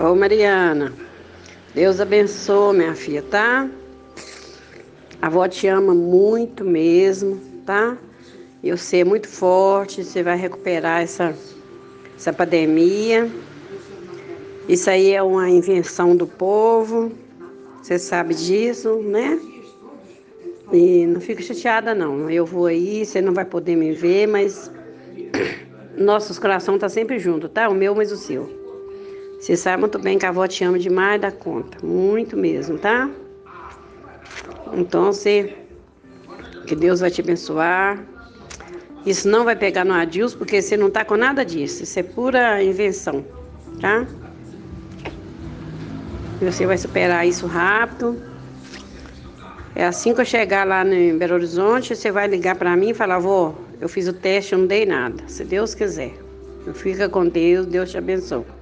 Ô Mariana, Deus abençoe, minha filha, tá? A avó te ama muito mesmo, tá? Eu sei é muito forte, você vai recuperar essa, essa pandemia. Isso aí é uma invenção do povo, você sabe disso, né? E não fica chateada não. Eu vou aí, você não vai poder me ver, mas nossos coração tá sempre junto, tá? O meu, mas o seu. Você sabe muito bem que a avó te ama demais da conta, muito mesmo, tá? Então, você, que Deus vai te abençoar. Isso não vai pegar no Adilson, porque você não tá com nada disso. Isso é pura invenção, tá? Você vai superar isso rápido. É assim que eu chegar lá em Belo Horizonte, você vai ligar para mim e falar, vô, eu fiz o teste, eu não dei nada. Se Deus quiser. Fica com Deus, Deus te abençoe.